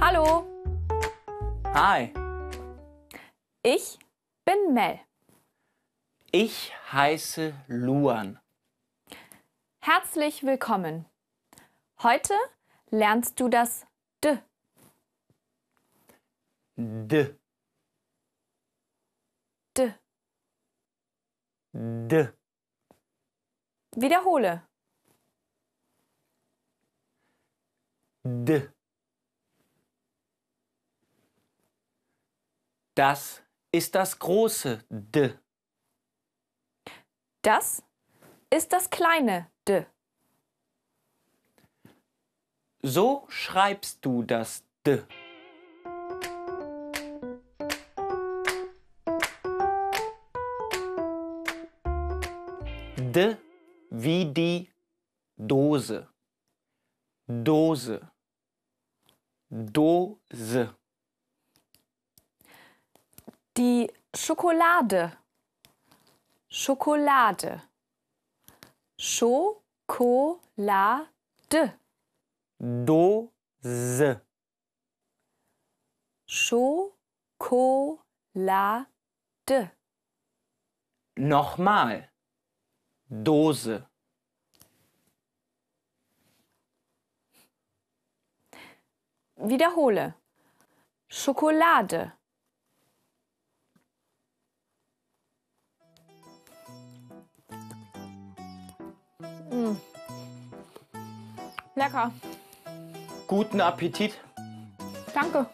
Hallo, Hi, ich bin Mel. ich heiße Luan. Herzlich willkommen. Heute lernst du das D. D, D. D, Wiederhole. D. Das ist das große D. Das ist das kleine D. So schreibst du das D. D wie die Dose. Dose. Dose. Die Schokolade. Schokolade. Schokolade. Dose. Schokolade. Nochmal. Dose. Wiederhole. Schokolade. Mm. Lecker. Guten Appetit. Danke.